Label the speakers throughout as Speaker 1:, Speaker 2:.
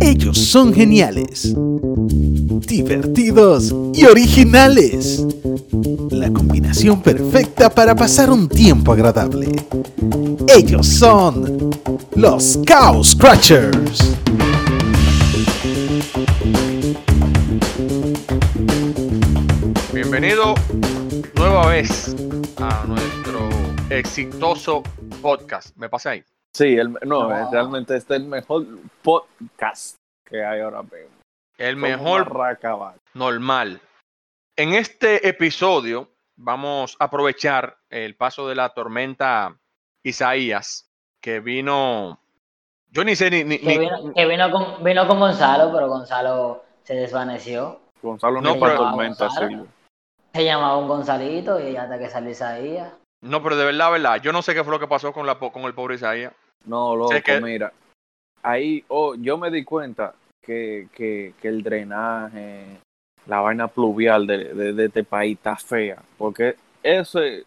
Speaker 1: Ellos son geniales, divertidos y originales. La combinación perfecta para pasar un tiempo agradable. Ellos son los Cow Scratchers.
Speaker 2: Bienvenido nueva vez a nuestro exitoso podcast. ¿Me pasé ahí?
Speaker 3: Sí, el, no, eh, realmente este es el mejor podcast que hay ahora mismo.
Speaker 2: El mejor normal. En este episodio vamos a aprovechar el paso de la tormenta Isaías, que vino. Yo ni sé ni. ni-
Speaker 4: Que vino, que vino con, vino con Gonzalo, pero Gonzalo se desvaneció.
Speaker 3: Gonzalo
Speaker 2: No,
Speaker 3: no,
Speaker 2: pero-
Speaker 3: tormenta,
Speaker 4: Gonzalo. Se llamaba un Gonzalito y hasta que salió Isaías.
Speaker 2: no, pero de verdad, verdad. Yo no sé qué fue lo que pasó con, la, po- con el pobre Isaías.
Speaker 3: No, loco,
Speaker 2: que-
Speaker 3: mira. Ahí, oh, yo me di cuenta que, que, que el drenaje, la vaina pluvial de, de, de este país está fea. Porque ese,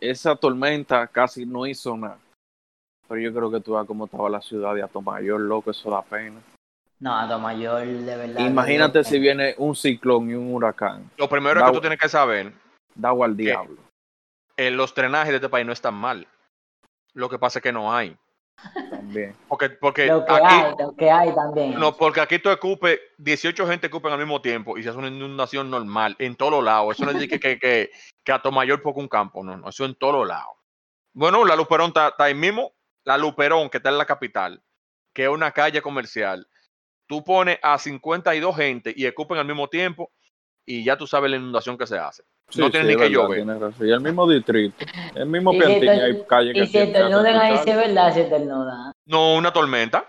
Speaker 3: esa tormenta casi no hizo nada. Pero yo creo que tú ves cómo estaba la ciudad de Atomayor, loco, eso da pena.
Speaker 4: No, a Mayor, de verdad.
Speaker 3: Imagínate si viene un ciclón y un huracán.
Speaker 2: Lo primero
Speaker 3: Da-
Speaker 2: que tú tienes que saber
Speaker 3: Da agua al diablo.
Speaker 2: eh, los drenajes de este país no están mal. Lo que pasa es que no hay.
Speaker 3: También.
Speaker 2: Porque, porque
Speaker 4: Lo que
Speaker 2: aquí,
Speaker 4: hay, lo que hay también.
Speaker 2: no, porque aquí tú escupes, 18 gente escupen al mismo tiempo y se hace una inundación normal en todos los lados. Eso no es decir que, que, que, que a Tomayor poco un campo, no, no, eso en todos los lados. Bueno, la Luperón está, está ahí mismo. La Luperón, que está en la capital, que es una calle comercial. Tú pones a 52 gente y escupen al mismo tiempo y ya tú sabes la inundación que se hace. No tiene ni que llover.
Speaker 3: Y el mismo distrito, el mismo
Speaker 4: Y si
Speaker 3: Piantini,
Speaker 4: te-
Speaker 3: hay calle que
Speaker 4: y estornuden ahí, es verdad, si estornudan.
Speaker 2: No, una tormenta.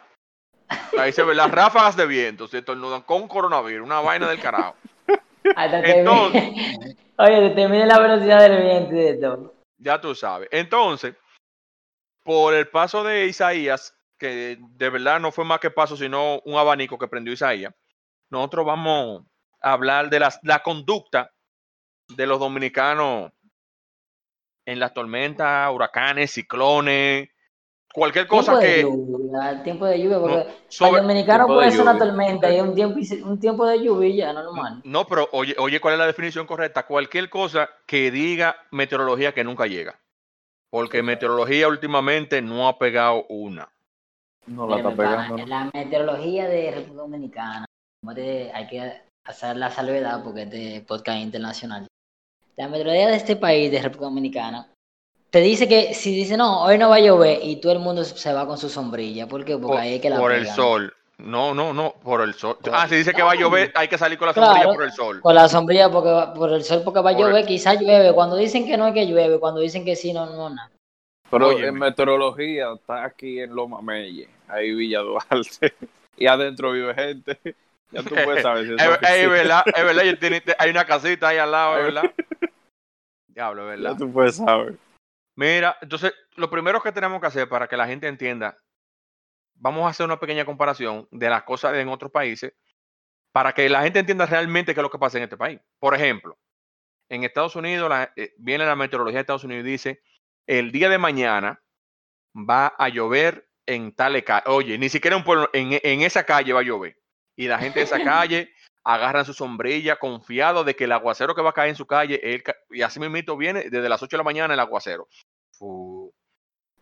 Speaker 2: Ahí se ven las ráfagas de viento, se estornudan con coronavirus, una vaina del carajo.
Speaker 4: Te
Speaker 2: Entonces-
Speaker 4: Oye, te mide la velocidad del viento y de todo.
Speaker 2: Ya tú sabes. Entonces, por el paso de Isaías, que de verdad no fue más que paso, sino un abanico que prendió Isaías, nosotros vamos a hablar de las- la conducta de los dominicanos en las tormentas, huracanes, ciclones, cualquier cosa
Speaker 4: tiempo de
Speaker 2: que
Speaker 4: lluvia, tiempo de lluvia, porque
Speaker 2: sobre-
Speaker 4: para el dominicano puede ser una tormenta y un tiempo, y- un tiempo de lluvia ya, normal.
Speaker 2: No, pero oye, oye, ¿cuál es la definición correcta? Cualquier cosa que diga meteorología que nunca llega. Porque meteorología últimamente no ha pegado una.
Speaker 3: No la
Speaker 4: Mira,
Speaker 3: está pegando, ¿no?
Speaker 4: La meteorología de República Dominicana, hay que hacer la salvedad porque es de podcast internacional. La meteorología de este país, de República Dominicana, te dice que si dice no, hoy no va a llover y todo el mundo se va con su sombrilla. ¿Por qué? Porque
Speaker 2: Por,
Speaker 4: ahí es que la
Speaker 2: por el sol. No, no, no, por el sol.
Speaker 4: Por-
Speaker 2: Ah, si dice que va a llover, hay que salir con la
Speaker 4: Claro.
Speaker 2: sombrilla por el sol.
Speaker 4: Con la sombrilla porque va- por el sol porque va a
Speaker 2: Por el-
Speaker 4: llover, quizás llueve. Cuando dicen que no es que llueve, cuando dicen que sí, no, no, nada.
Speaker 3: Pero
Speaker 2: Óyeme.
Speaker 3: en meteorología está aquí en Loma Melle, ahí Villa Duarte, y adentro vive gente. Ya tú puedes saber si
Speaker 2: Es, es verdad, es verdad, hay una casita ahí al lado, es verdad. Diablo, es verdad.
Speaker 3: Ya tú puedes saber.
Speaker 2: Mira, entonces, lo primero que tenemos que hacer para que la gente entienda, vamos a hacer una pequeña comparación de las cosas en otros países para que la gente entienda realmente qué es lo que pasa en este país. Por ejemplo, en Estados Unidos, la- eh, viene la meteorología de Estados Unidos y dice, el día de mañana va a llover en tal calle. Oye, ni siquiera un pueblo, en, en esa calle va a llover. Y la gente de esa calle agarran su sombrilla confiado de que el aguacero que va a caer en su calle, es el ca- y así mismo viene desde las 8 de la mañana el aguacero. Fu-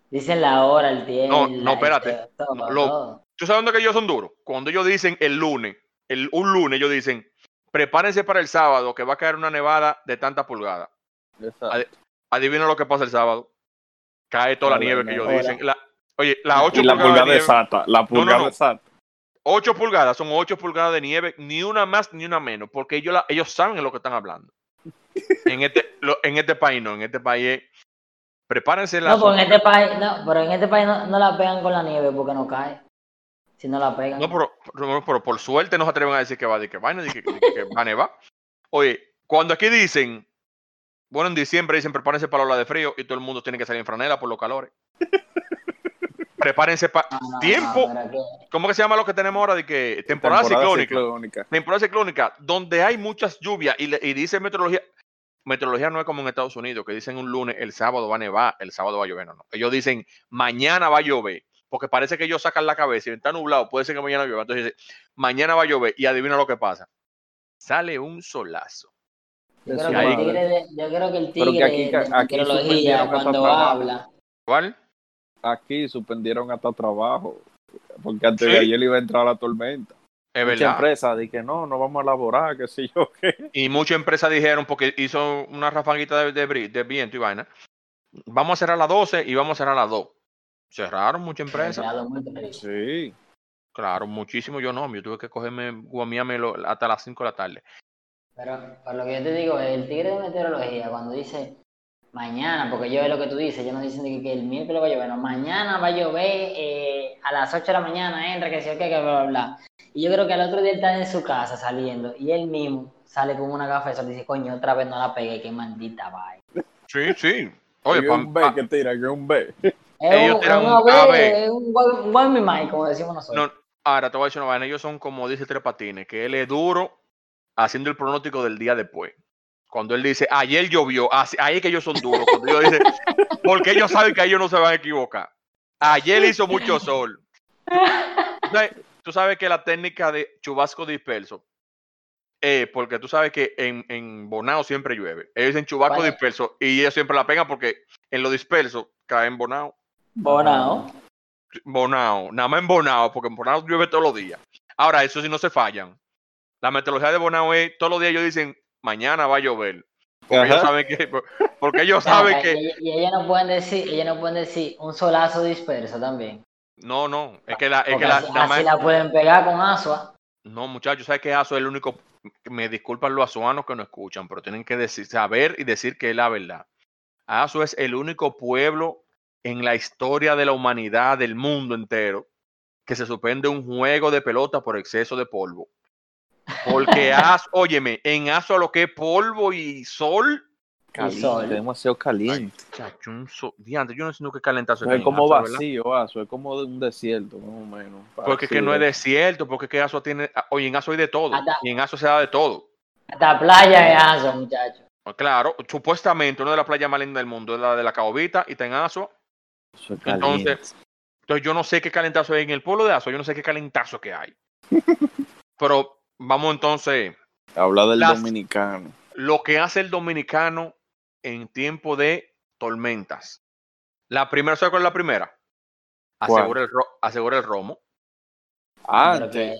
Speaker 4: Dicen la hora, el tiempo.
Speaker 2: No, no, espérate.
Speaker 4: Todo,
Speaker 2: No, lo-
Speaker 4: todo.
Speaker 2: ¿Tú sabes dónde que ellos son duros? Cuando ellos dicen el lunes, el, un lunes, ellos dicen, prepárense para el sábado que va a caer una nevada de tanta pulgada. Ade- Adivina lo que pasa el sábado. Cae toda la nieve que ellos
Speaker 4: hola.
Speaker 2: dicen. La- oye, las 8
Speaker 3: y la
Speaker 2: de
Speaker 3: pulgada
Speaker 2: nieve.
Speaker 3: exacta, la pulgada
Speaker 2: no.
Speaker 3: exacta.
Speaker 2: 8 pulgadas son 8 pulgadas de nieve, ni una más ni una menos, porque ellos, la- ellos saben de lo que están hablando. En este, lo- en este país no, en este país es, prepárense la
Speaker 4: No, pues en este país, no, pero en este país no, no la pegan con la nieve porque no cae. Si no la pegan.
Speaker 2: No, pero, pero- pero por suerte no se atreven a decir que va de que vaina, de que, de que va a nevar. Oye, cuando aquí dicen, bueno, en diciembre dicen prepárense para la ola de frío y todo el mundo tiene que salir en franela por los calores. prepárense para
Speaker 4: No, no, no,
Speaker 2: tiempo. ¿Cómo que se llama lo que tenemos ahora? De que temporada, ciclónica.
Speaker 3: ciclónica.
Speaker 2: Temporada ciclónica, donde hay muchas lluvias y, le- y dice meteorología. Meteorología no es como en Estados Unidos, que dicen un lunes, el sábado va a nevar, el sábado va a llover. No, no. Ellos dicen mañana va a llover. porque parece que ellos sacan la cabeza y está nublado, puede ser que mañana llueva. Entonces dice, mañana va a llover y adivina lo que pasa. Sale un solazo.
Speaker 4: Yo creo, que el tigre de, yo creo que el
Speaker 3: que
Speaker 4: tigre
Speaker 3: aquí-
Speaker 4: de
Speaker 3: aquí
Speaker 4: meteorología cuando habla,
Speaker 2: ¿Cuál?
Speaker 3: Aquí suspendieron hasta trabajo. Porque antes de ayer iba a entrar la tormenta.
Speaker 2: Es
Speaker 3: Mucha
Speaker 2: verdad.
Speaker 3: empresa di que no, no vamos a elaborar, qué sé yo qué.
Speaker 2: Y muchas empresas dijeron, porque hizo una rafaguita de, de, de viento y vaina, vamos a cerrar a las 12 y vamos a cerrar a las 2. Cerraron muchas empresas.
Speaker 3: Sí.
Speaker 2: Claro, muchísimo. Yo no, yo tuve que cogerme, guamiarme lo- hasta las 5 de la tarde.
Speaker 4: Pero por lo que yo te digo, el tigre de meteorología, cuando dice mañana, porque yo es lo que tú dices, ellos no dicen que, que el miércoles va a llover, no, mañana va a llover eh, a las 8 de la mañana, entra, que sí o qué, que bla, bla, bla. Y yo creo que al otro día él está en su casa saliendo y él mismo sale con una gafa de sol y dice, coño, otra vez no la pegué, qué maldita vaina.
Speaker 2: Sí, sí. Oye,
Speaker 3: Que un B
Speaker 2: pa-
Speaker 3: que tira, que un B.
Speaker 4: Es
Speaker 2: Ellos
Speaker 4: un,
Speaker 2: un
Speaker 4: un,
Speaker 2: AB.
Speaker 4: es un, un me mind, como decimos nosotros.
Speaker 2: no, ahora te voy a decir una vaina. Ellos son como dice Tres Patines, que él es duro haciendo el pronóstico del día después. Cuando él dice, ayer llovió, así- ahí es que ellos son duros. Cuando ellos dicen, porque ellos saben que ellos no se van a equivocar. Ayer hizo mucho sol. Tú sabes- que la técnica de chubasco disperso, eh, porque tú sabes que en, en Bonao siempre llueve. Ellos dicen chubasco disperso y ellos siempre la pegan porque en lo disperso cae en Bonao.
Speaker 4: Bonao.
Speaker 2: Bonao, nada más en Bonao, porque en Bonao llueve todos los días. Ahora, eso sí no se fallan. La meteorología de Bonao es, todos los días ellos dicen, mañana va a llover. Porque ellos saben que, porque ellos saben que,
Speaker 4: Y, y ellos no pueden decir, ellos no pueden decir un solazo disperso también.
Speaker 2: no, no, es que la, es que la,
Speaker 4: así,
Speaker 2: nada más-
Speaker 4: así la pueden pegar con asua.
Speaker 2: no, muchachos, sabes que Aso es el único, me disculpan los azuanos que no escuchan, pero tienen que decir, saber y decir que es la verdad. Aso es el único pueblo en la historia de la humanidad, del mundo entero, que se suspende un juego de pelota por exceso de polvo. Porque Aso, óyeme, en Aso lo que es polvo y sol,
Speaker 3: Caliente,
Speaker 4: sol.
Speaker 3: demasiado caliente.
Speaker 2: chacho, un so- diantre, yo no sé qué calentazo
Speaker 3: es como
Speaker 2: Aso, ¿verdad?
Speaker 3: vacío, Aso, es como de un desierto, más o menos.
Speaker 2: Porque es que no es desierto, porque es que Aso tiene, oye, en Aso hay de todo, y en Aso se da de todo.
Speaker 4: Hasta playa es asua, muchachos.
Speaker 2: Pues Claro, supuestamente una de las playas más lindas del mundo es la de la Caobita y está en Aso.
Speaker 3: Eso es
Speaker 2: Entonces. Entonces yo no sé qué calentazo hay en el pueblo de Aso, yo no sé qué calentazo que hay. Pero vamos entonces,
Speaker 3: Habla del
Speaker 2: las-
Speaker 3: dominicano.
Speaker 2: lo que hace el dominicano en tiempo de tormentas. La primera, ¿sabes cuál es la primera? Asegura el, ro- asegura el romo.
Speaker 3: Antes,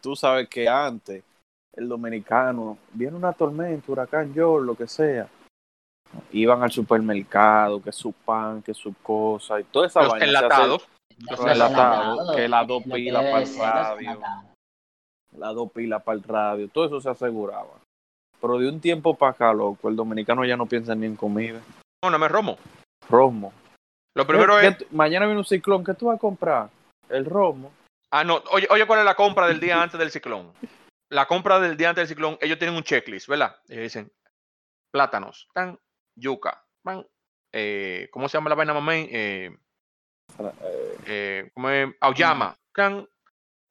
Speaker 3: tú sabes que antes, el dominicano, viene una tormenta, huracán, yo, lo que sea. Iban al supermercado, que su pan, que su cosa, y toda esa
Speaker 2: Los
Speaker 3: vaina.
Speaker 2: enlatados.
Speaker 4: Los
Speaker 2: Los
Speaker 3: enlatados, que las dos pilas para el radio. Las dos pilas para el radio, todo eso se aseguraba. Pero de un tiempo para acá, loco, el dominicano ya no piensa ni en comida.
Speaker 2: No, no me romo.
Speaker 3: Romo.
Speaker 2: Lo primero
Speaker 3: ¿Qué-
Speaker 2: es.
Speaker 3: qué mañana viene un ciclón, ¿qué tú vas a comprar? El romo.
Speaker 2: Ah, no. Oye, oye, ¿cuál es la compra del día antes del ciclón? La compra del día antes del ciclón, ellos tienen un checklist, ¿verdad? Ellos dicen plátanos, tan, yuca, pan, eh, ¿cómo se llama la vaina mamey? Eh, eh, ¿cómo es? Auyama, can,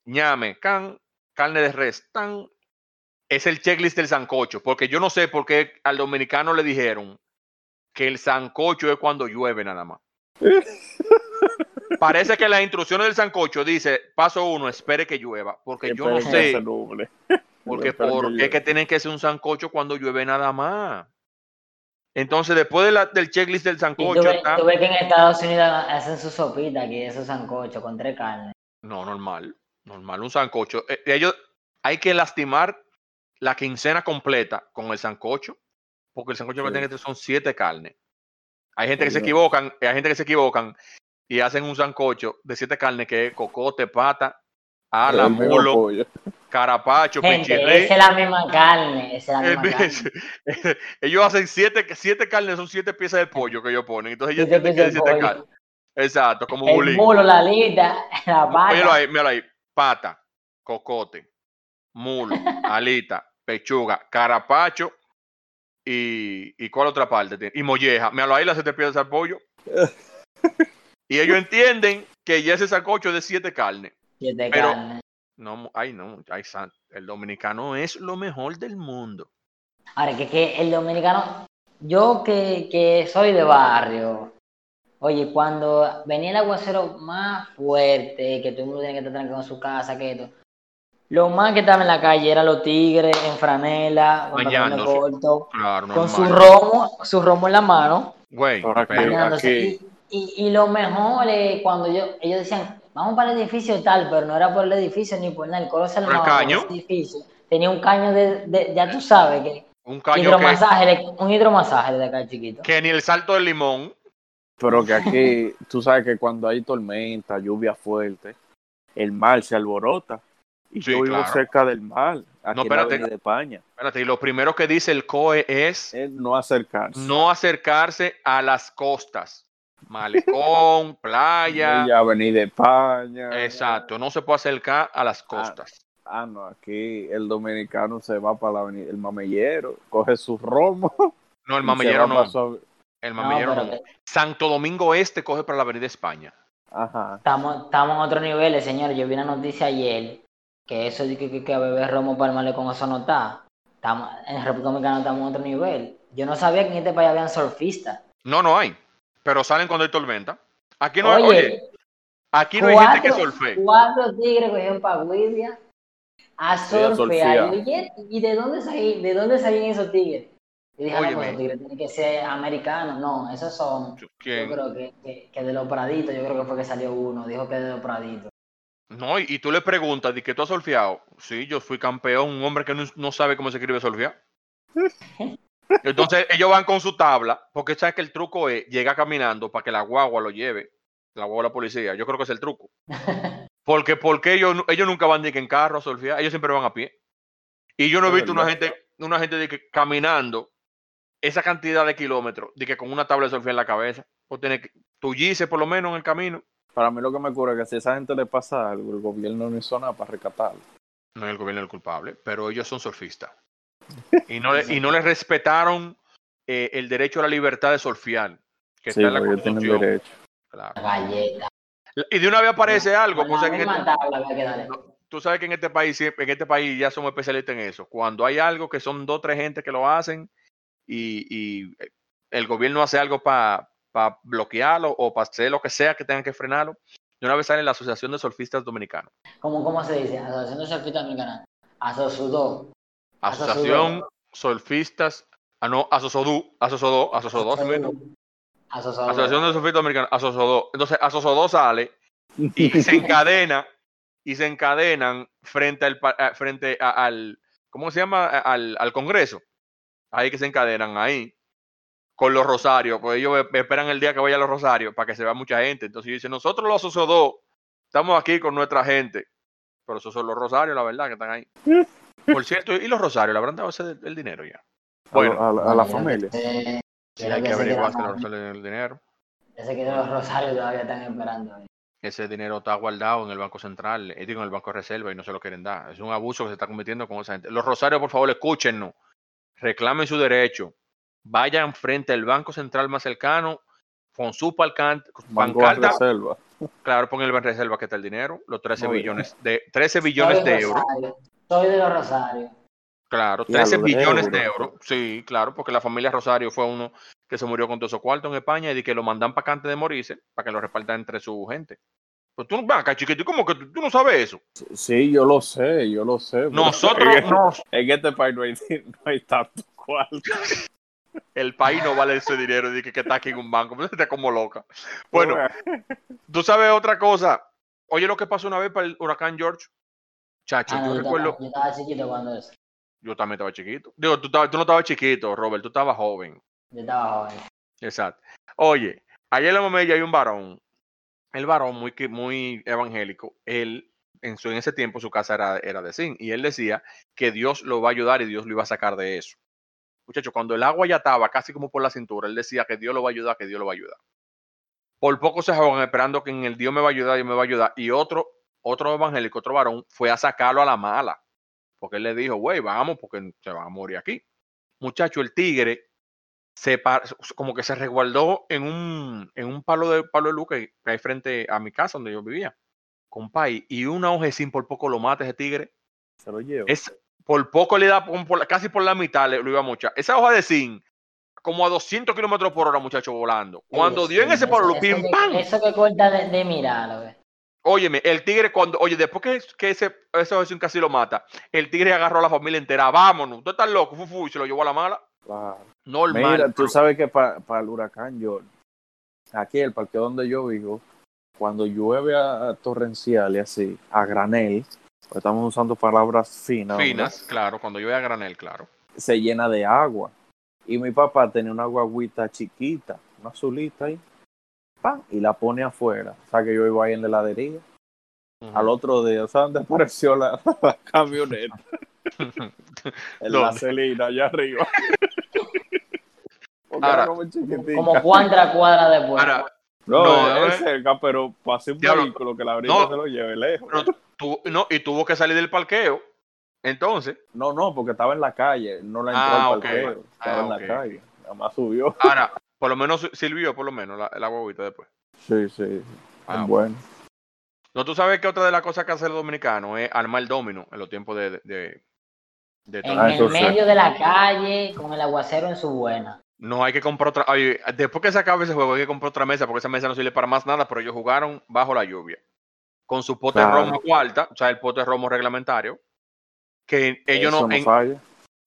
Speaker 2: ñame, can, carne de res, tan. Es el checklist del sancocho, porque yo no sé por qué al dominicano le dijeron que el sancocho es cuando llueve nada más. Parece que las instrucciones del sancocho dice, paso uno, espere que llueva, porque yo no sé, porque por qué que tienen que ser un sancocho cuando llueve nada más. Entonces, después de la- del checklist del sancocho,
Speaker 4: tú ves,
Speaker 2: está-
Speaker 4: tú ves que en Estados Unidos hacen su sopita aquí, esos sancocho con tres carnes.
Speaker 2: No, normal. Normal, un sancocho. Eh, ellos, hay que lastimar la quincena completa con el sancocho, porque el sancocho que tiene que son siete carnes. Hay gente que se equivocan, hay gente que se equivocan y hacen un sancocho de siete carnes que es cocote, pata, ala, mulo, carapacho,
Speaker 4: Gente,
Speaker 2: pichirri.
Speaker 4: esa es la misma carne, esa es la
Speaker 2: En
Speaker 4: misma
Speaker 2: vez-
Speaker 4: carne.
Speaker 2: ellos hacen siete, siete carnes, son siete piezas de pollo que ellos ponen. Entonces ellos
Speaker 4: Siete
Speaker 2: entienden que siete
Speaker 4: pollo.
Speaker 2: carnes. Exacto, como
Speaker 4: El
Speaker 2: bulín.
Speaker 4: mulo, la alita, la pata.
Speaker 2: ahí, míralo ahí. Pata, cocote, mulo, alita, pechuga, carapacho y, y ¿cuál otra parte? tiene? Y molleja. Míralo ahí, las siete piezas al pollo. y ellos entienden que ya ese sacocho es de siete carnes.
Speaker 4: Siete
Speaker 2: pero-
Speaker 4: carnes.
Speaker 2: No, ay, no, ay, san- el dominicano es lo mejor del mundo.
Speaker 4: Ahora, que, que el dominicano, yo que, que soy de barrio, Oye, cuando venía el aguacero más fuerte, que todo el mundo tiene que estar tranquilo en su casa, que esto. Lo más que estaba en la calle eran los tigres en franela, con
Speaker 2: Claro,
Speaker 4: con su romo, su romo en la mano,
Speaker 2: Güey,
Speaker 3: aquí-
Speaker 4: Y, y, y lo mejor es cuando yo, ellos decían, vamos para el edificio tal, pero no era por el edificio ni por nada, el coro se
Speaker 2: ¿Por el
Speaker 4: armaba
Speaker 2: caño?
Speaker 4: edificio. Tenía un caño de, de- ya tú sabes, que
Speaker 2: un caño
Speaker 4: hidromasaje, un hidromasaje de acá chiquito.
Speaker 2: que ni el salto del limón.
Speaker 3: Pero que aquí, tú sabes que cuando hay tormenta, lluvia fuerte, el mar se alborota. Y
Speaker 2: Sí,
Speaker 3: yo vivo
Speaker 2: claro.
Speaker 3: cerca del mar, aquí
Speaker 2: No,
Speaker 3: en la
Speaker 2: espérate.
Speaker 3: De España.
Speaker 2: Espérate, y lo primero que dice el COE es
Speaker 3: no acercarse.
Speaker 2: no acercarse a las costas. Malecón, playa.
Speaker 3: Y Avenida de España.
Speaker 2: Exacto, no se puede acercar a las costas.
Speaker 3: Ah, no, aquí el dominicano se va para la avenida, el mamellero, coge su romo.
Speaker 2: No, el mamellero no. El
Speaker 4: No, pero
Speaker 2: no. Santo Domingo Este coge para la Avenida España.
Speaker 3: Ajá.
Speaker 4: estamos, estamos en otro nivel, señores. Yo vi una noticia ayer que eso de que, que, que a beber romo para el malecón, eso no está. Estamos, en República Dominicana estamos en otro nivel. Yo no sabía que en este país habían surfistas.
Speaker 2: No, no hay. Pero salen cuando hay tormenta. Aquí no hay,
Speaker 4: Oye,
Speaker 2: oye, aquí no hay gente que surfe.
Speaker 4: cuatro tigres cogieron para Guidia a
Speaker 3: a
Speaker 4: surfear. Y, oye, ¿y de dónde salían, de dónde salían esos tigres? Y dije, no, pues
Speaker 2: Óyeme.
Speaker 4: esos tigres tienen que ser americanos. No, esos son, yo creo que, que, que de los praditos, yo creo que fue que salió uno, dijo que de los praditos.
Speaker 2: No, y, y tú le preguntas, ¿de qué tú has surfeado? Sí, yo fui campeón, un hombre que no, no sabe cómo se escribe surfear. Entonces ellos van con su tabla, porque sabes que el truco es llegar caminando para que la guagua lo lleve, la guagua de la policía. Yo creo que es el truco. Porque, porque ellos, ellos nunca van de que en carro a surfear, ellos siempre van a pie. Y yo no he visto una gente, una gente de que caminando esa cantidad de kilómetros, de que con una tabla de surfear en la cabeza, o tener que tullice por lo menos en el camino.
Speaker 3: Para mí lo que me ocurre es que si a esa gente le pasa algo, el gobierno no hizo nada para rescatarlo.
Speaker 2: no es el gobierno el culpable, pero ellos son surfistas. Y no, le- y no les respetaron eh, el derecho a la libertad de surfear, que
Speaker 3: sí,
Speaker 2: está en la Constitución.
Speaker 3: derecho.
Speaker 2: Claro.
Speaker 4: Galleta.
Speaker 2: Y de una vez aparece algo, este- tú sabes que en este país, en este país ya somos especialistas en eso. Cuando hay algo que son dos, tres gente que lo hacen y, y el gobierno hace algo para bloquearlo o para hacer lo que sea que tengan que frenarlo, de una vez sale la Asociación de Surfistas Dominicanos.
Speaker 4: ¿Cómo, ¿Cómo se dice? Asociación de Surfistas Dominicanas. Asosudó.
Speaker 2: Asociación Surfistas, ah no, Asosodú, Asosodó, Asosodó. Asociación de Surfistas Dominicanos, Asosodó. Entonces, Asosodó sale y se encadena y se encadenan frente al pa- a- frente a- al ¿cómo se llama? Al, al Congreso. Ahí que se encadenan ahí con los rosarios, pues ellos esperan el día que vaya a los rosarios para que se vea mucha gente. Entonces dicen, nosotros los asociados estamos aquí con nuestra gente. Pero esos son los rosarios, la verdad, que están ahí. Por cierto, ¿y los rosarios? ¿Le habrán dado ese el dinero ya?
Speaker 3: A
Speaker 2: Bueno,
Speaker 3: a, la- a la familia.
Speaker 2: sí, hay
Speaker 4: que
Speaker 2: averiguar si los rosarios el dinero.
Speaker 4: yo sé que los rosarios todavía están esperando. ahí.
Speaker 2: Ese dinero está guardado en el Banco Central, eh, digo, en el Banco de Reserva y no se lo quieren dar. Es un abuso que se está cometiendo con esa gente. Los rosarios, por favor, escúchenos. Reclamen su derecho. Vayan frente al Banco Central más cercano con su palcan-
Speaker 3: Banco de
Speaker 2: pancarta.
Speaker 3: reserva.
Speaker 2: Claro, pon el en reserva que está el dinero. Los 13
Speaker 3: Muy
Speaker 2: billones de 13 billones
Speaker 4: Soy
Speaker 2: de euros.
Speaker 4: rosario, Soy de los rosarios.
Speaker 2: Claro,
Speaker 3: Ya,
Speaker 2: 13
Speaker 3: lo de
Speaker 2: billones de
Speaker 3: euros.
Speaker 2: Sí, claro, porque la familia Rosario fue uno que se murió con todos esos cuartos en España y de que lo mandan para acá antes de morirse, para que lo repartan entre su gente. Pues tú, ven acá, chiquito, ¿y ¿cómo que tú, tú no sabes eso?
Speaker 3: Sí, yo lo sé, yo lo sé. pero
Speaker 2: Nosotros,
Speaker 3: en,
Speaker 2: no,
Speaker 3: en este país no hay, no hay tanto cuarto.
Speaker 2: el país no vale ese dinero de que, que está aquí en un banco, pues está como loca. Bueno, tú sabes otra cosa. Oye, lo que pasó una vez para el huracán George. Chacho,
Speaker 4: Ah,
Speaker 2: yo
Speaker 4: yo,
Speaker 2: recuerdo,
Speaker 4: estaba, yo estaba chiquito cuando eso.
Speaker 2: yo también estaba chiquito. Digo, tú, tú no estabas chiquito, Robert, tú estabas joven.
Speaker 4: Yo estaba joven.
Speaker 2: Exacto. Oye, ayer en la mamella hay un varón, el varón muy, muy evangélico, él en, su, en ese tiempo su casa era, era de zinc y él decía que Dios lo va a ayudar y Dios lo iba a sacar de eso. Muchachos, cuando el agua ya estaba casi como por la cintura, él decía que Dios lo va a ayudar, que Dios lo va a ayudar. Por poco se jodan esperando que en el Dios me va a ayudar, Dios me va a ayudar. Y otro, otro evangélico, otro varón, fue a sacarlo a la mala. Porque él le dijo, güey, vamos, porque se va a morir aquí. Muchacho, el tigre se como que se resguardó en un, en un palo de palo de luz que, hay frente a mi casa donde yo vivía, compay, y una sin por poco lo mata ese tigre.
Speaker 3: Se lo llevo.
Speaker 2: Es, por poco le da, por- casi por la mitad le, lo iba a mochar. Esa hoja de zinc, como a 200 kilómetros por hora, muchacho, volando. Cuando dio en ese palo, pim,
Speaker 4: que-
Speaker 2: pam.
Speaker 4: Eso que corta de, de.
Speaker 2: Óyeme, el tigre cuando, oye, después que, que ese, eso es un casi lo mata, el tigre agarró a la familia entera, vámonos, tú estás loco, fu, fu, y se lo llevó a la mala.
Speaker 3: Claro.
Speaker 2: Normal.
Speaker 3: Mira, tú sabes que para el huracán George, aquí el parque donde yo vivo, cuando llueve a, a torrencial y así, a granel, pues estamos usando palabras finas, ¿verdad?
Speaker 2: finas, claro, cuando yo a granel, claro.
Speaker 3: se llena de agua. Y mi papá tenía una guaguita chiquita, una azulita ahí, ¡pam! y la pone afuera. O sea que yo iba ahí en la heladería. Al otro día, ¿sabes dónde apareció la, la camioneta? En la celina, allá arriba. Porque
Speaker 2: Ahora,
Speaker 3: era como.
Speaker 4: Como cuántas cuadras después.
Speaker 2: Ahora,
Speaker 3: No,
Speaker 2: No,
Speaker 3: es
Speaker 2: eh.
Speaker 3: cerca, pero pase un
Speaker 2: Diablo.
Speaker 3: vehículo que la brisa
Speaker 2: No.
Speaker 3: se lo lleve lejos.
Speaker 2: tu- no, y tuvo que salir del parqueo. Entonces,
Speaker 3: No, no, porque estaba en la calle, no la entró
Speaker 2: Ah,
Speaker 3: al parqueo. Estaba
Speaker 2: Ah,
Speaker 3: en la calle, nada más subió.
Speaker 2: ahora, por lo menos sirvió, por lo menos, la, la guaguita después.
Speaker 3: Sí, sí,
Speaker 2: Ah,
Speaker 3: bueno.
Speaker 2: No, tú sabes que otra de las cosas que hace el dominicano es armar el domino en los tiempos de, de, de
Speaker 4: en.
Speaker 3: Ah,
Speaker 4: el
Speaker 3: sí.
Speaker 4: medio de la calle, con el aguacero en su buena.
Speaker 2: No hay que comprar otra. después que se acabe ese juego, hay que comprar otra mesa porque esa mesa no sirve para más nada, pero ellos jugaron bajo la lluvia. Con su pote de
Speaker 3: Claro.
Speaker 2: romo cuarta, o sea, el pote de romo reglamentario. Que ellos
Speaker 3: Eso
Speaker 2: no. en-
Speaker 3: falla.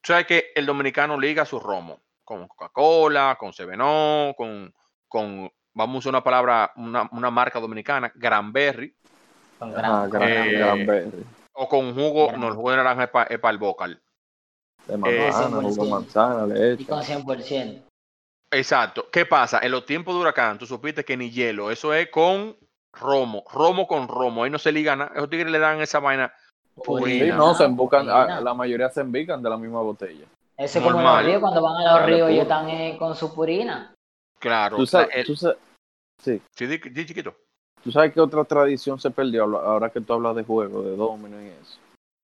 Speaker 2: Tú sabes que el dominicano liga su romo con Coca-Cola, con Sevenó, con, con, vamos a usar una palabra, una, una marca dominicana, Granberry,
Speaker 4: Con
Speaker 3: Ah,
Speaker 4: gran,
Speaker 3: gran,
Speaker 2: Eh,
Speaker 3: gran berry.
Speaker 2: o con jugo,
Speaker 4: Gran-
Speaker 2: no, el jugo de naranja es para el vocal.
Speaker 3: De
Speaker 2: eh,
Speaker 3: manzana, jugo de
Speaker 4: 100%.
Speaker 3: manzana,
Speaker 4: y
Speaker 3: leche.
Speaker 4: con 100%.
Speaker 2: Exacto. ¿Qué pasa? En los tiempos de huracán, tú supiste que ni hielo, eso es con romo, romo con romo, ahí no se liga nada. Esos tigres le dan esa vaina
Speaker 3: Sí,
Speaker 2: purina.
Speaker 3: no, se embucan, a- la mayoría se embican de la misma botella.
Speaker 4: Eso es como los ríos, cuando van a los ríos, ellos están eh, con su purina.
Speaker 2: Claro.
Speaker 3: Tú
Speaker 2: o sea,
Speaker 3: sabes,
Speaker 2: el-
Speaker 3: tú sabes, sí,
Speaker 2: sí, di, di chiquito.
Speaker 3: tú sabes que otra tradición se perdió ahora- que tú hablas de juego, de domino y eso.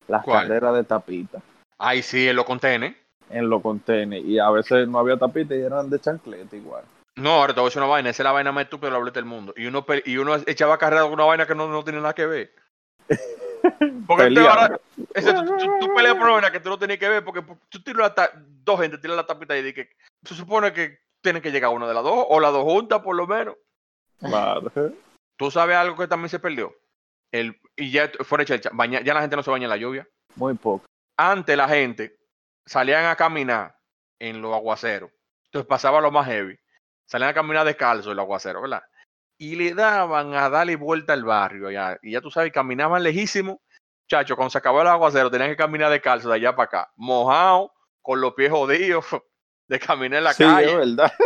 Speaker 3: Las
Speaker 2: ¿Cuál?
Speaker 3: carreras de tapita
Speaker 2: Ay, sí, en los contenes.
Speaker 3: En los contenedores. Y a veces no había tapita y eran de chancleta igual.
Speaker 2: No, ahora te voy a decir una vaina, esa es la vaina más estúpida de la del mundo. Y uno, y uno echaba carrera con una vaina que no, no tiene nada que ver. Porque tú, ahora, ese, tú, tú- tú peleas por una vaina que tú no tenías que ver, porque tú tiras la dos gente tiran la tapita y dices que se supone que tiene que llegar una de las dos, o las dos juntas por lo menos.
Speaker 3: Claro.
Speaker 2: Tú sabes algo que también se perdió. El, y ya fuera de chelcha, ya la gente no se baña en la lluvia.
Speaker 3: Muy poco.
Speaker 2: Antes la gente salían a caminar en los aguaceros. Entonces pasaba lo más heavy. Salían a caminar descalzo en los aguaceros, ¿verdad? Y le daban a darle vuelta al barrio. Ya, y ya tú sabes, caminaban lejísimo. Chacho, cuando se acabó el aguacero, tenían que caminar descalzo de allá para acá. Mojado, con los pies jodidos, de caminar en la
Speaker 3: sí, es
Speaker 2: calle.
Speaker 3: verdad.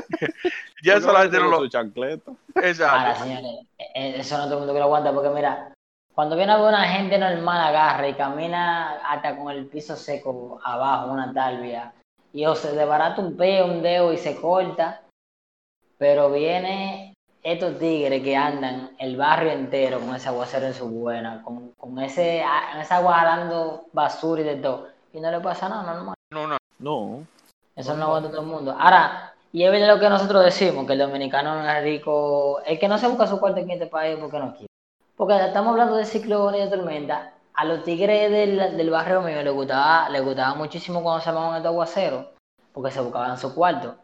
Speaker 2: Ya eso la gente no lo.
Speaker 3: Su chancleta.
Speaker 2: Exacto.
Speaker 4: Ahora, señores, eh, eso no todo el mundo que lo aguanta, porque mira, cuando viene a ver una gente normal agarra y camina hasta con el piso seco abajo, una talvia, y o se desbarata un pie, un dedo y se corta, pero viene estos tigres que andan el barrio entero con ese aguacero en su buena, con, con ese, a- esa agua jalando basura y de todo, y no le pasa nada, normal.
Speaker 2: No, no.
Speaker 3: No.
Speaker 4: Eso no lo aguanta todo el mundo. Ahora, y es lo que nosotros decimos, que el dominicano no es rico, el que no se busca su cuarto en este país porque no quiere. Porque estamos hablando de ciclones y de tormenta. A los tigres del, del barrio mío les gustaba, les gustaba muchísimo cuando se llamaban estos aguaceros, porque se buscaban su cuarto.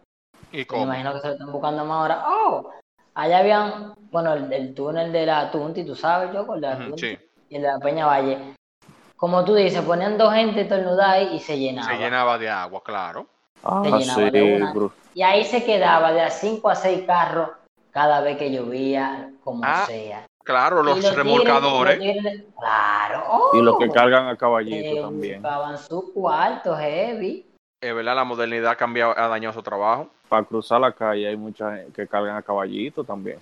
Speaker 2: ¿Y
Speaker 4: Me imagino que se lo están buscando más ahora. ¡Oh! Allá habían, bueno, el, el túnel de la Tunti, tú sabes, yo, el de la
Speaker 2: Ujú,
Speaker 4: Tunti
Speaker 2: sí.
Speaker 4: y el de la Peña Valle. Como tú dices, ponían dos gente estornudada ahí y se llenaba.
Speaker 2: Se llenaba de agua, claro.
Speaker 3: Ah,
Speaker 4: llenaba
Speaker 3: sí,
Speaker 4: de una.
Speaker 3: bro.
Speaker 4: Y ahí se quedaba de a 5 a 6 carros cada vez que llovía, como
Speaker 2: Ah,
Speaker 4: sea.
Speaker 2: Claro, los, remolcadores.
Speaker 4: los claro.
Speaker 3: Y los que cargan a caballito también.
Speaker 4: buscaban su cuarto heavy.
Speaker 2: Es verdad, la modernidad ha cambiado, ha dañado su trabajo.
Speaker 3: Para cruzar la calle hay mucha gente que cargan a caballito también.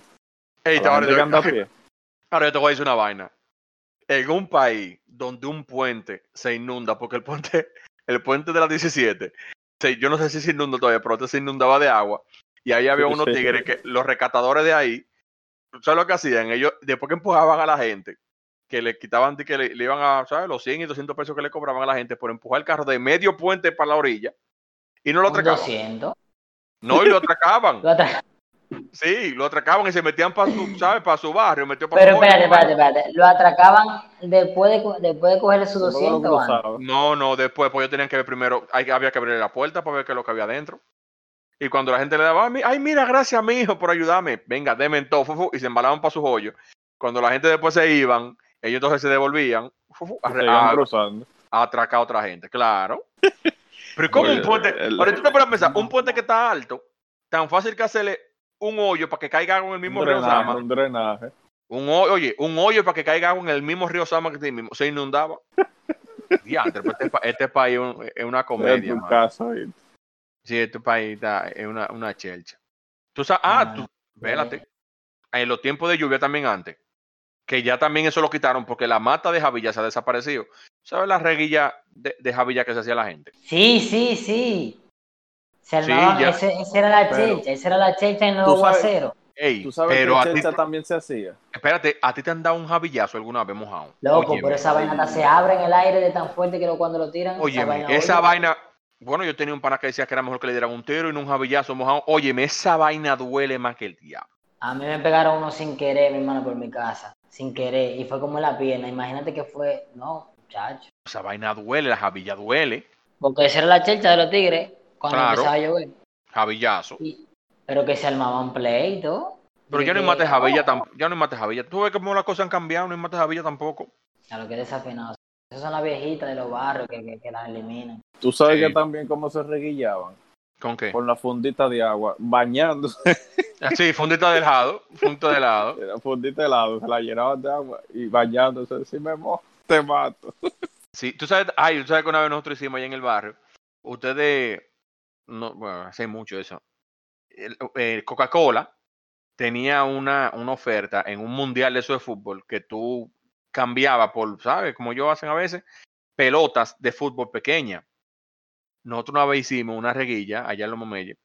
Speaker 2: Ey,
Speaker 3: A
Speaker 2: ahora,
Speaker 3: a
Speaker 2: yo,
Speaker 3: pie.
Speaker 2: ahora yo te voy a decir una vaina. En un país donde un puente se inunda, porque el puente, el puente de la 17, se- yo no sé si se inunda todavía, pero antes se inundaba de agua. Y ahí había
Speaker 3: Sí,
Speaker 2: unos
Speaker 3: sí.
Speaker 2: tigres que los rescatadores de ahí, ¿sabes lo que hacían? Ellos, después que empujaban a la gente, que le quitaban, que le, le iban a, ¿sabes? Los 100 y 200 pesos que le cobraban a la gente por empujar el carro de medio puente para la orilla. Y no lo atracaban.
Speaker 4: 200.
Speaker 2: No, y lo atracaban.
Speaker 4: Lo
Speaker 2: Sí, lo atracaban y se metían para su, ¿sabes? Para su barrio, metió para
Speaker 4: Pero
Speaker 2: su
Speaker 4: espérate,
Speaker 2: barrio.
Speaker 4: espérate, espérate. Lo atracaban después de, después de cogerle su
Speaker 3: Luego lo
Speaker 4: 200 antes.
Speaker 3: cruzaba.
Speaker 2: No, no, después, pues ellos tenían que ver primero, hay, había que abrir la puerta para ver qué es lo que había adentro. Y cuando la gente le daba, "Ay, mi- ay, mira, gracias, mi hijo, por ayudarme. Venga, deme todo, fu", y se embalaban para sus hoyos. Cuando la gente después se iban, ellos entonces se devolvían fu, fu, a,
Speaker 3: Se
Speaker 2: a- a atracar a otra gente, claro. Pero ¿y cómo un puente?
Speaker 3: el-
Speaker 2: Ahora tú te pones a pensar, un puente que está alto, tan fácil que hacerle un hoyo para que caiga agua en el mismo
Speaker 3: Un
Speaker 2: río Sama.
Speaker 3: un drenaje.
Speaker 2: Un hoyo, oye, un hoyo para que caiga agua en el mismo río Sama que tiene mismo- se inundaba. Diantre, pues este, este país es un- es una
Speaker 3: En
Speaker 2: comedia.
Speaker 3: tu
Speaker 2: mano.
Speaker 3: casa.
Speaker 2: Sí, este país está, es una, una chelcha. Tú sabes, ah, tú, vélate. En los tiempos de lluvia también antes, que ya también eso lo quitaron porque la mata de Javilla se ha desaparecido. ¿Sabes la reguilla de, de Javilla que se hacía la gente?
Speaker 4: Sí, sí, sí. Se
Speaker 2: Sí,
Speaker 4: armaban,
Speaker 2: ya.
Speaker 4: ese, esa era la
Speaker 3: Pero-
Speaker 4: chelcha, esa era la chelcha en los aguaceros.
Speaker 2: Ey,
Speaker 3: Tú sabes
Speaker 2: pero
Speaker 3: que
Speaker 2: a ti,
Speaker 3: Chelcha también se hacía.
Speaker 2: espérate, ¿a ti te han dado un javillazo alguna vez mojado?
Speaker 4: Loco,
Speaker 2: Óyeme,
Speaker 4: pero esa vaina se abre en el aire de tan fuerte que cuando lo tiran. esa
Speaker 2: Óyeme,
Speaker 4: vaina,
Speaker 2: esa
Speaker 4: oye,
Speaker 2: vaina, bueno, yo tenía un pana que decía que era mejor que le dieran un tiro y no un javillazo mojado. Óyeme, esa vaina duele más que el diablo.
Speaker 4: A mí me pegaron uno sin querer, mi hermano, por mi casa. Sin querer. Y fue como en la pierna. Imagínate que fue. No, muchacho.
Speaker 2: Esa vaina duele, la javilla duele.
Speaker 4: Porque esa era la chelcha de los tigres cuando
Speaker 2: Claro.
Speaker 4: empezaba a llover.
Speaker 2: Javillazo.
Speaker 4: Y- pero que se armaban pleito.
Speaker 2: Pero ya no hay mate Javilla tampoco. Ya no hay mate Javilla. Tú ves cómo las cosas han cambiado, no hay mate Javilla tampoco.
Speaker 4: A lo que desafinado. Esas son las viejitas de los barrios que, que, que las eliminan.
Speaker 3: Tú sabes
Speaker 2: Sí.
Speaker 3: que también cómo se reguillaban.
Speaker 2: ¿Con qué?
Speaker 3: Con la fundita de agua, bañándose.
Speaker 2: Ah, Sí, fundita de helado. Fundita de helado.
Speaker 3: La fundita de helado, se la llenaban de agua y bañándose. Si me mojo, te mato.
Speaker 2: Sí, tú sabes, ay, tú sabes que una vez nosotros hicimos allá en el barrio. Ustedes, no, bueno, hace mucho eso. El- Coca-Cola tenía una, una oferta en un mundial de eso de fútbol que tú cambiabas por, ¿sabes? Como ellos hacen a veces, pelotas de fútbol pequeñas. Nosotros una vez hicimos una reguilla allá en los Momelles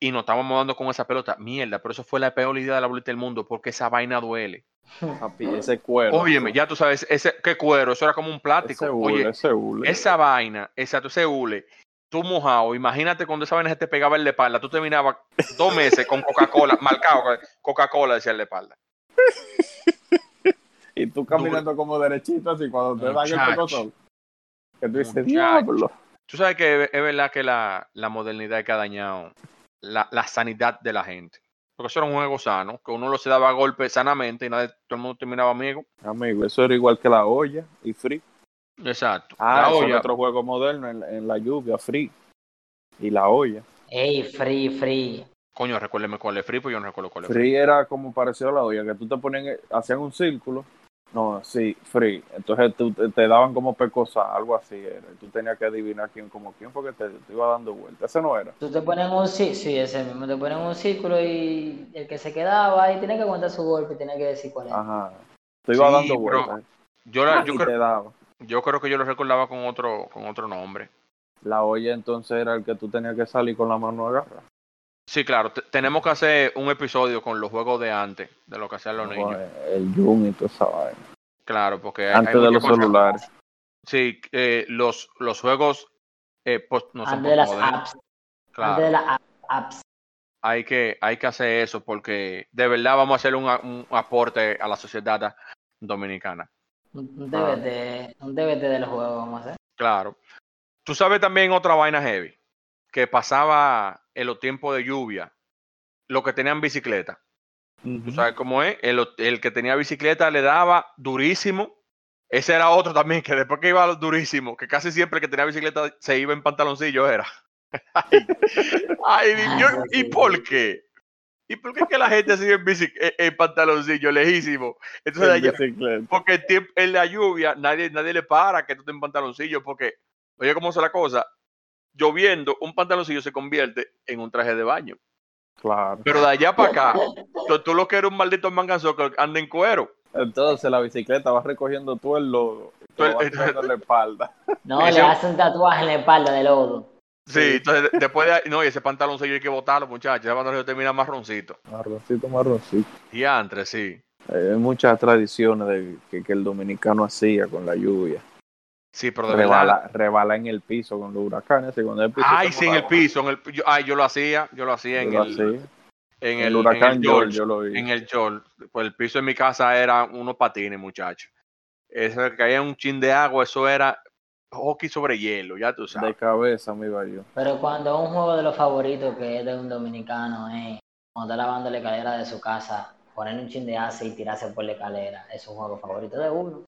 Speaker 2: y nos estábamos dando con esa pelota. Mierda, pero eso fue la peor idea de la bolita del mundo porque esa vaina duele.
Speaker 3: Papi, ese cuero.
Speaker 2: Óyeme, ya tú sabes, ese, qué cuero, eso era como un plástico.
Speaker 3: Ese
Speaker 2: Oye,
Speaker 3: hule, ese hule.
Speaker 2: esa vaina, exacto, ese hule, tú mojado, imagínate cuando esa vaina se te pegaba en la espalda, tú terminabas dos meses con Coca-Cola, marcado, Coca-Cola decía en la espalda.
Speaker 3: Y tú caminando como derechito así cuando te dan el pecozón. Que tú dices, diablo.
Speaker 2: Tú sabes que es verdad que la, la modernidad que ha dañado la, la sanidad de la gente. Porque eso era un juego sano, que uno lo se daba a golpe sanamente y nadie, todo el mundo terminaba amigo.
Speaker 3: Amigo, eso era igual que la olla y free.
Speaker 2: Exacto.
Speaker 3: Ah,
Speaker 2: la
Speaker 3: es
Speaker 2: olla,
Speaker 3: otro juego moderno en, en la lluvia, free. Y la olla.
Speaker 4: Ey, free, free.
Speaker 2: coño, recuérdeme cuál es free, pues yo no recuerdo cuál es free.
Speaker 3: Free era como parecido a la olla, que tú te ponían, hacían un círculo. No, sí, free. Entonces tú, te, te daban como pecosa, algo así era. Y tú tenías que adivinar quién, como quién, porque te, te iba dando vueltas. Ese no era.
Speaker 4: Tú te pones en un círculo, sí, ese mismo, te ponen en un círculo y el que se quedaba ahí tiene que aguantar su golpe, tiene que decir cuál es.
Speaker 3: Ajá. Te iba
Speaker 2: Sí,
Speaker 3: dando vueltas.
Speaker 2: Yo, la- yo
Speaker 3: y
Speaker 2: creo,
Speaker 3: te daba.
Speaker 2: yo creo que yo lo recordaba con otro, con otro nombre.
Speaker 3: La olla entonces era el que tú tenías que salir con la mano agarrada.
Speaker 2: Sí, claro, te- tenemos que hacer un episodio con los juegos de antes, de lo que hacían los niños.
Speaker 3: El Jun y toda esa vaina.
Speaker 2: Claro, porque hay-
Speaker 3: Antes
Speaker 2: hay
Speaker 3: de los
Speaker 2: cosas-
Speaker 3: celulares.
Speaker 2: Sí, eh, los, los juegos eh, post- no son
Speaker 4: Antes de las apps,
Speaker 2: claro.
Speaker 4: antes de las app- apps.
Speaker 2: hay que, hay que hacer eso porque de verdad vamos a hacer un, aporte a la sociedad dominicana.
Speaker 4: Un un
Speaker 3: Ah.
Speaker 4: TBT, un TBT del juego vamos a hacer.
Speaker 2: Claro. Tú sabes también otra vaina heavy, que pasaba en los tiempos de lluvia, los que tenían bicicleta. Tú sabes cómo es, el, el que tenía bicicleta le daba durísimo. Ese era otro también, que después que iba durísimo, que casi siempre el que tenía bicicleta se iba en pantaloncillo, era. Ay, ay, yo- ¿y por qué? ¿Y por qué es que la gente sigue en, bici- en- en pantaloncillo, lejísimo? Entonces,
Speaker 3: En bicicleta.
Speaker 2: porque el en la lluvia nadie, nadie le para que tú estés en pantaloncillo, porque, oye, ¿cómo es la cosa? Lloviendo, un pantaloncillo se convierte en un traje de baño.
Speaker 3: Claro.
Speaker 2: Pero de allá para acá, tú, tú lo que eres un maldito manganzo que anda en cuero.
Speaker 3: Entonces la bicicleta va recogiendo todo el lodo.
Speaker 2: Todo el-
Speaker 3: en la espalda.
Speaker 4: No, le hace un tatuaje en la espalda de lodo.
Speaker 2: Sí,
Speaker 3: Sí.
Speaker 2: entonces de- después de no, y ese pantaloncillo hay que botarlo, muchachos. Ese pantaloncillo termina marroncito.
Speaker 3: Marroncito, marroncito.
Speaker 2: Y antes, sí.
Speaker 3: Eh, Hay muchas tradiciones de, que, que el dominicano hacía con la lluvia.
Speaker 2: Sí, pero de verdad.
Speaker 3: Rebala, rebala en el piso con los huracanes. Y cuando el piso
Speaker 2: Ay,
Speaker 3: se
Speaker 2: sí, en el piso. En el, yo, ay, yo lo hacía, yo lo hacía en
Speaker 3: lo
Speaker 2: el,
Speaker 3: hacía.
Speaker 2: en
Speaker 3: el,
Speaker 2: el,
Speaker 3: huracán
Speaker 2: en el
Speaker 3: George,
Speaker 2: George.
Speaker 3: yo lo vi.
Speaker 2: en el George. Pues el piso de mi casa era unos patines, muchachos. Eso que caía un chin de agua, eso era hockey sobre hielo, ya tú
Speaker 3: De
Speaker 2: sabes.
Speaker 3: cabeza me iba yo.
Speaker 4: Pero cuando un juego de los favoritos que es de un dominicano es cuando está lavando la escalera de su casa, poner un chin de ace y tirarse por la escalera, es un juego favorito de uno.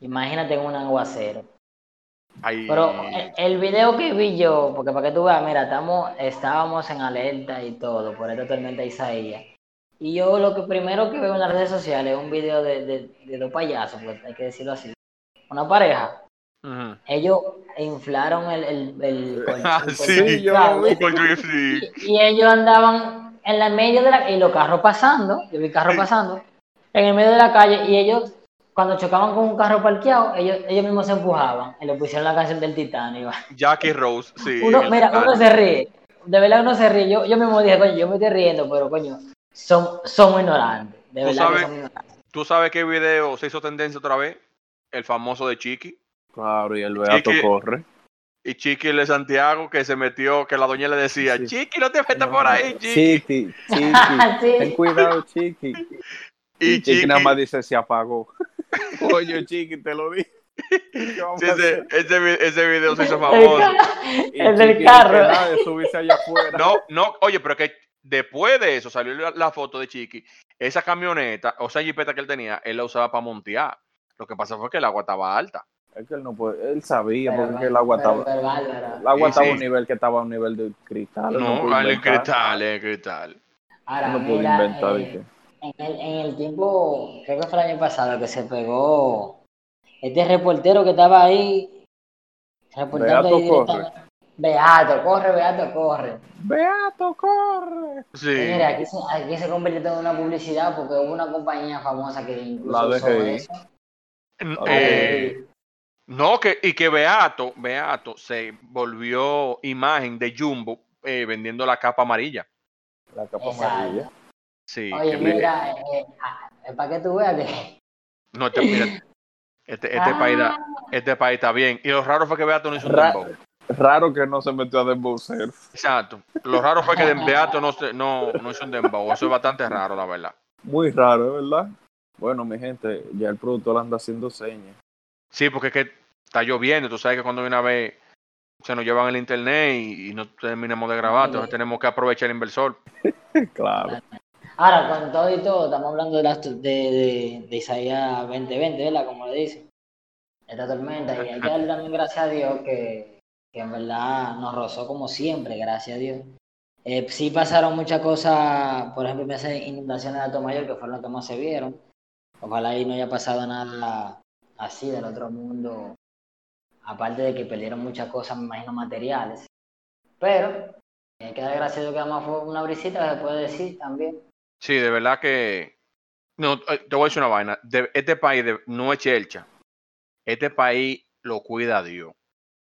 Speaker 4: Imagínate en un aguacero.
Speaker 2: Ahí-
Speaker 4: Pero eh, el video que vi yo, porque para que tú veas, mira, estamos, estábamos en alerta y todo por esta tormenta Isaías. Y yo lo que primero que veo en las redes sociales es un video de, de, de dos payasos, pues hay que decirlo así. Una pareja. Ellos inflaron el, el, el, col-
Speaker 2: Ah,
Speaker 4: el
Speaker 2: sí,
Speaker 4: colchón,
Speaker 3: yo
Speaker 2: sí.
Speaker 4: Y, y ellos andaban en la medio de la y los carros pasando, yo vi carros pasando, en el medio de la calle, y ellos, cuando chocaban con un carro parqueado, ellos, ellos mismos se empujaban y le pusieron la canción del Titanic.
Speaker 2: Jackie Rose, sí.
Speaker 4: uno, mira,
Speaker 2: Titanic.
Speaker 4: uno se ríe, de verdad uno se ríe. Yo, yo mismo dije, coño, yo me estoy riendo, pero coño, son, somos ignorantes. De
Speaker 2: Tú
Speaker 4: verdad que
Speaker 2: sabes-
Speaker 4: somos ignorantes.
Speaker 2: ¿Tú sabes qué video se hizo tendencia otra vez? El famoso de Chiqui.
Speaker 3: Claro, y el Beato
Speaker 2: que-
Speaker 3: corre.
Speaker 2: Y Chiqui el de Santiago que se metió, que la doña le decía,
Speaker 3: Sí.
Speaker 2: Chiqui, no te metas por ahí, Chiqui.
Speaker 3: Chiqui, Chiqui.
Speaker 4: Sí.
Speaker 3: Ten cuidado, Chiqui.
Speaker 2: Y
Speaker 3: Chiqui
Speaker 2: Chiqui,
Speaker 3: nada más dice se apagó. Coño, Chiqui, te lo dije. ¿Qué vamos
Speaker 2: sí,
Speaker 3: a
Speaker 2: ese, ese, vi- ese video se hizo famoso.
Speaker 4: el del carro.
Speaker 3: dice nada de subirse allá afuera.
Speaker 2: No, no, oye, pero que después de eso salió la, la foto de Chiqui. Esa camioneta, o esa jipeta que él tenía, él la usaba para montear. Lo que pasa fue que el agua estaba alta.
Speaker 3: Es que él no puede, él sabía
Speaker 4: pero-
Speaker 3: porque el agua
Speaker 4: pero-
Speaker 3: estaba, el agua
Speaker 2: Sí,
Speaker 3: estaba a un nivel que estaba a un nivel de cristal.
Speaker 2: No, el cristal, el cristal.
Speaker 4: Ahora,
Speaker 3: No pudo inventar.
Speaker 4: eh,
Speaker 3: dije.
Speaker 4: En el, en el tiempo, creo que fue el año pasado, que se pegó este reportero que estaba ahí. Reportando
Speaker 3: Beato
Speaker 4: ahí
Speaker 3: corre.
Speaker 4: directamente. Beato, corre, Beato, corre.
Speaker 3: Beato, corre.
Speaker 2: Sí.
Speaker 4: Mira, aquí se, aquí se convirtió en una publicidad porque hubo una compañía famosa que incluso
Speaker 3: La
Speaker 4: usó
Speaker 3: DGI.
Speaker 4: eso.
Speaker 2: Eh, no, que, y que Beato, Beato se volvió imagen de Jumbo eh, vendiendo la capa amarilla.
Speaker 3: La capa
Speaker 4: Exacto.
Speaker 3: amarilla.
Speaker 2: Sí.
Speaker 4: Oye,
Speaker 2: que me-
Speaker 4: mira, eh, ah, para que tú veas que.
Speaker 2: no, este, mira, este, este
Speaker 4: Ah.
Speaker 2: país da- este país está bien. Y lo raro fue que Beato no hizo un
Speaker 3: Ra-
Speaker 2: dembow.
Speaker 3: Raro que no se metió a Dembowser.
Speaker 2: Exacto. Lo raro fue que de Beato no, se- no, no hizo un dembow. Eso es bastante raro, la verdad.
Speaker 3: Muy raro, ¿verdad? Bueno, mi gente, ya el productor anda haciendo señas.
Speaker 2: Sí, porque es que está lloviendo. Tú sabes que cuando viene a ver se nos llevan el internet y, y no terminamos de grabar. Entonces tenemos que aprovechar el inversor.
Speaker 3: Claro.
Speaker 4: Ahora, con todo y todo, estamos hablando de, las, de, de, de Isaías 2020, ¿verdad? Como le dicen. Esta tormenta. Y hay que darle también gracias a Dios que, que en verdad nos rozó como siempre, gracias a Dios. Eh, sí pasaron muchas cosas, por ejemplo, esas inundaciones de Alto Mayor, que fueron las que más se vieron. Ojalá ahí no haya pasado nada así del otro mundo. Aparte de que perdieron muchas cosas, me imagino, materiales. Pero hay que dar gracias a Dios que además fue una brisita, se puede decir también.
Speaker 2: Sí, de verdad que. No, eh, te voy a decir una vaina. De- este país de- no es chelcha. Este país lo cuida Dios.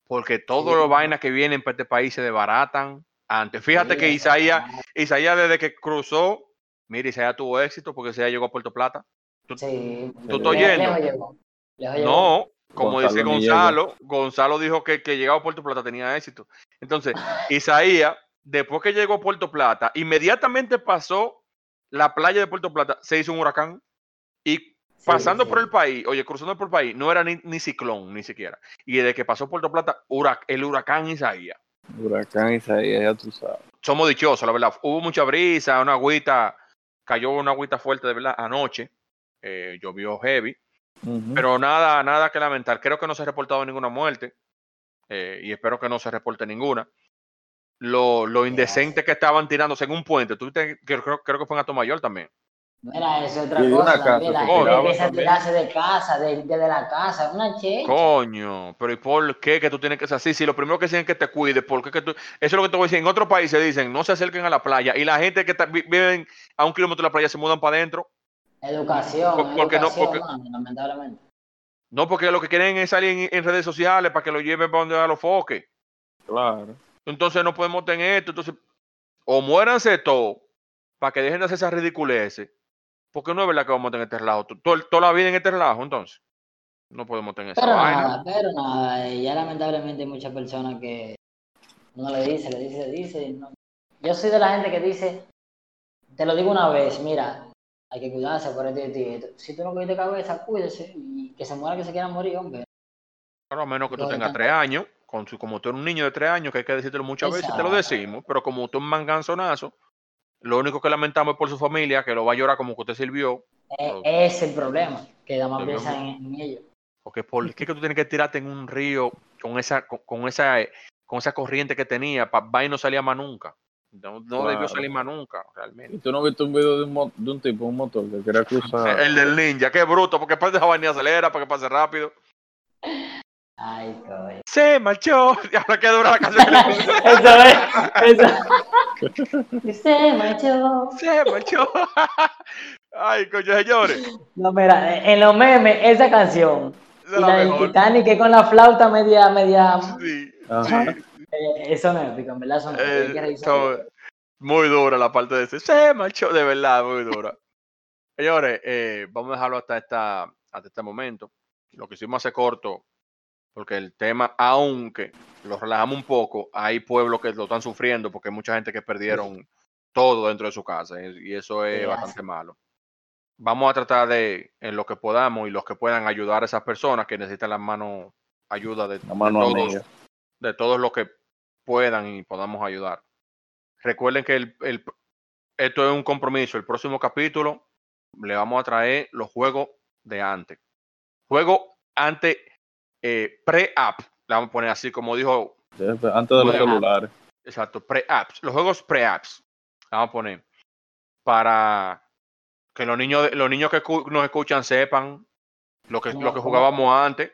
Speaker 2: Porque todas
Speaker 4: Sí.
Speaker 2: las vainas que vienen para este país se desbaratan antes. Fíjate que Isaías, Isaías desde que cruzó, mira, Isaías tuvo éxito porque Isaías llegó a Puerto Plata.
Speaker 4: Sí.
Speaker 2: ¿Tú estás oyendo? No, como
Speaker 3: Gonzalo
Speaker 2: dice Gonzalo, Gonzalo dijo que, que llegaba a Puerto Plata tenía éxito. Entonces, Isaías, después que llegó a Puerto Plata, inmediatamente pasó la playa de Puerto Plata, se hizo un huracán. Y pasando
Speaker 4: sí.
Speaker 2: por el país, oye, cruzando por el país, no era ni, ni ciclón, ni siquiera. Y desde que pasó Puerto Plata, hurac- el huracán Isaías.
Speaker 3: Huracán Isaías, ya tú sabes.
Speaker 2: Somos dichosos, la verdad. Hubo mucha brisa, una agüita, cayó una agüita fuerte, de verdad, anoche. eh, llovió heavy. Pero nada, nada que lamentar. Creo que no se ha reportado ninguna muerte. eh, y espero que no se reporte ninguna. Lo, lo indecente que estaban tirándose en un puente. Tú creo, creo que fue en Atomayor también.
Speaker 4: Mira, es otra cosa
Speaker 3: una casa
Speaker 4: también. La
Speaker 3: se
Speaker 4: gente
Speaker 2: tiraban
Speaker 4: empieza tirarse de casa, de, de, de la casa. Una checha.
Speaker 2: Coño, pero ¿y por qué que tú tienes que ser así? Si lo primero que dicen es que te cuides, ¿por qué que tú...? Eso es lo que te voy a decir. En otros países dicen, no se acerquen a la playa. Y la gente que está- vi- viven a un kilómetro de la playa se mudan para adentro.
Speaker 4: Educación,
Speaker 2: Por- porque no-
Speaker 4: educación,
Speaker 2: porque-
Speaker 4: mano, lamentablemente.
Speaker 2: No, porque lo que quieren es salir en, en redes sociales para que lo lleven para donde a los foques.
Speaker 3: Claro.
Speaker 2: Entonces no podemos tener esto. Entonces, o muéranse todos para que dejen de hacer esas ridiculeces. Porque no es verdad que vamos a tener este relajo. to- to- Toda la vida en este relajo, entonces. No podemos tener esa
Speaker 4: Pero
Speaker 2: vaina.
Speaker 4: nada, pero nada. eh, Ya lamentablemente hay muchas personas que uno le dice, le dice, le dice. no. Yo soy de la gente que dice, te lo digo una vez, mira, hay que cuidarse por y esto. Si tú no cuidas cabeza, cuídese y que se muera que se quiera morir, hombre.
Speaker 2: Claro, a menos que tú
Speaker 4: No,
Speaker 2: tengas
Speaker 4: no.
Speaker 2: tres años, con su, como tú eres un niño de tres años, que hay que decírtelo muchas veces, te lo
Speaker 4: Exacto.
Speaker 2: decimos, pero como tú es un manganzonazo, lo único que lamentamos es por su familia, que lo va a llorar como que usted sirvió,
Speaker 4: Eh, es el problema, que
Speaker 2: Sí,
Speaker 4: piensan
Speaker 2: vamos.
Speaker 4: en, en ellos.
Speaker 2: porque por ¿qué es que tú tienes que tirarte en un río con esa, con, con esa, eh, con esa corriente que tenía, para va y no salía más nunca. No, no debió salir más nunca, realmente.
Speaker 3: ¿Y tú no viste un video de un, de un tipo, un motor que quería cruzar?
Speaker 2: El del ninja, qué bruto, porque pasa de vaina acelera para que pase rápido.
Speaker 4: Ay, coño.
Speaker 2: Se marchó. Y ahora que dura la canción.
Speaker 4: Eso es, eso. Se marchó.
Speaker 2: Se marchó. Ay, coño, señores.
Speaker 4: No, mira, en los memes, esa canción.
Speaker 2: Esa
Speaker 4: Y
Speaker 2: es
Speaker 4: la
Speaker 2: la
Speaker 4: del
Speaker 2: mejor.
Speaker 4: Titanic, que con la flauta media, media.
Speaker 2: Sí,
Speaker 3: Ajá.
Speaker 2: sí.
Speaker 4: Eh, son épicos, en verdad son
Speaker 2: Eh, muy dura la parte de ese. Se marchó, de verdad, muy dura. Señores, eh, vamos a dejarlo hasta, esta, hasta este momento. Lo que hicimos hace corto, porque el tema, aunque lo relajamos un poco, hay pueblos que lo están sufriendo porque hay mucha gente que perdieron todo dentro de su casa y y eso es bastante malo. Vamos a tratar de, en lo que podamos y los que puedan ayudar a esas personas que necesitan la mano, ayuda de,
Speaker 3: La mano
Speaker 2: de todos, de todos los que puedan y podamos ayudar. Recuerden que el, el- esto es un compromiso. El próximo capítulo le vamos a traer los juegos de antes. Juegos antes eh, pre-app. Le vamos a poner así como dijo,
Speaker 3: Antes de los celulares.
Speaker 2: exacto, pre-apps. Los juegos pre-apps. Le vamos a poner para que los niños, los niños que nos escuchan sepan lo que, lo que jugábamos antes.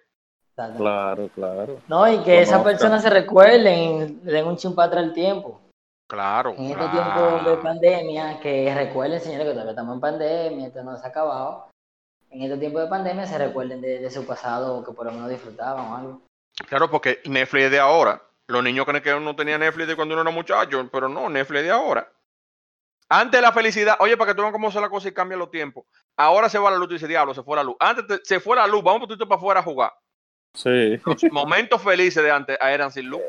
Speaker 3: Claro, claro.
Speaker 4: No, y que esas personas se recuerden, le den un chimpa atrás el tiempo.
Speaker 2: Claro.
Speaker 4: En este
Speaker 2: claro.
Speaker 4: tiempo de pandemia, que recuerden, señores, que todavía estamos en pandemia, esto no se ha acabado. En este tiempo de pandemia se recuerden de, de su pasado que por lo menos disfrutaban o algo.
Speaker 2: Claro, porque Netflix es de ahora. Los niños creen que uno tenía Netflix de cuando uno era muchacho, pero no, Netflix es de ahora. Antes la felicidad, oye, para que tú vean cómo se la cosa y cambia los tiempos. Ahora se va la luz y dice, diablo, se fue la luz. Antes te- se fue la luz, vamos un poquito para afuera a jugar.
Speaker 3: Sí,
Speaker 2: Los momentos felices de antes eran sin luz.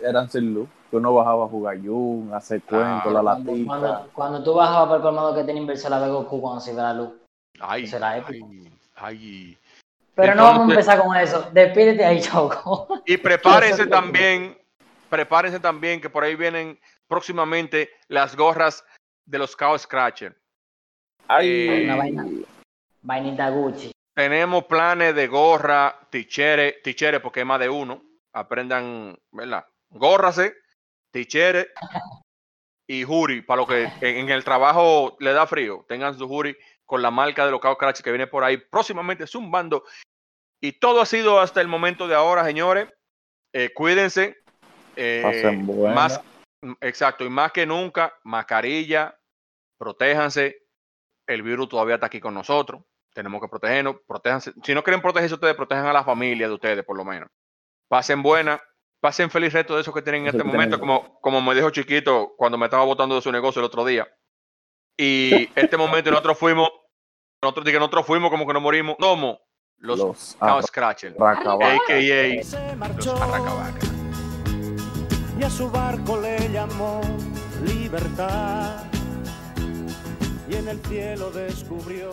Speaker 3: eran sin luz. Que uno bajaba a jugar Jun, a hacer cuentos, la
Speaker 4: Cuando,
Speaker 3: latica.
Speaker 4: cuando, cuando tú bajabas por el colmado que tenía inversor la Goku cuando se iba la luz.
Speaker 2: Ay,
Speaker 4: épico.
Speaker 2: ay, ay.
Speaker 4: Pero no vamos a empezar con eso. Despídete ahí, Choco.
Speaker 2: Y prepárense también, prepárense también que por ahí vienen próximamente las gorras de los Chaos Scratcher.
Speaker 3: Ay,
Speaker 2: Eh,
Speaker 4: Una vaina. Vainita Gucci.
Speaker 2: Tenemos planes de gorra, tichere, tichere porque es más de uno. Aprendan, ¿verdad? Górrase, tichere y jury, para lo que en, en el trabajo le da frío. Tengan su jury con la marca de los Chaos Scratcher que viene por ahí próximamente zumbando. Y todo ha sido hasta el momento de ahora, señores. Eh, cuídense. eh, más, exacto, y más que nunca, mascarilla, protéjanse. El virus todavía está aquí con nosotros. Tenemos que protegernos. Protéjanse. Si no quieren protegerse ustedes, protejan a la familia de ustedes, por lo menos. Pasen buena. Pasen feliz resto de eso que tienen en este momento, como, como me dijo Chiquito cuando me estaba botando de su negocio el otro día. Y este momento nosotros fuimos, nosotros, dije, nosotros fuimos como que nos morimos. Somos los,
Speaker 3: Los
Speaker 2: Chaos Scratcher,
Speaker 3: arracabaca.
Speaker 2: a.k.a.
Speaker 5: se
Speaker 2: los Arracabacas.
Speaker 5: y a su barco le llamó libertad y en el cielo descubrió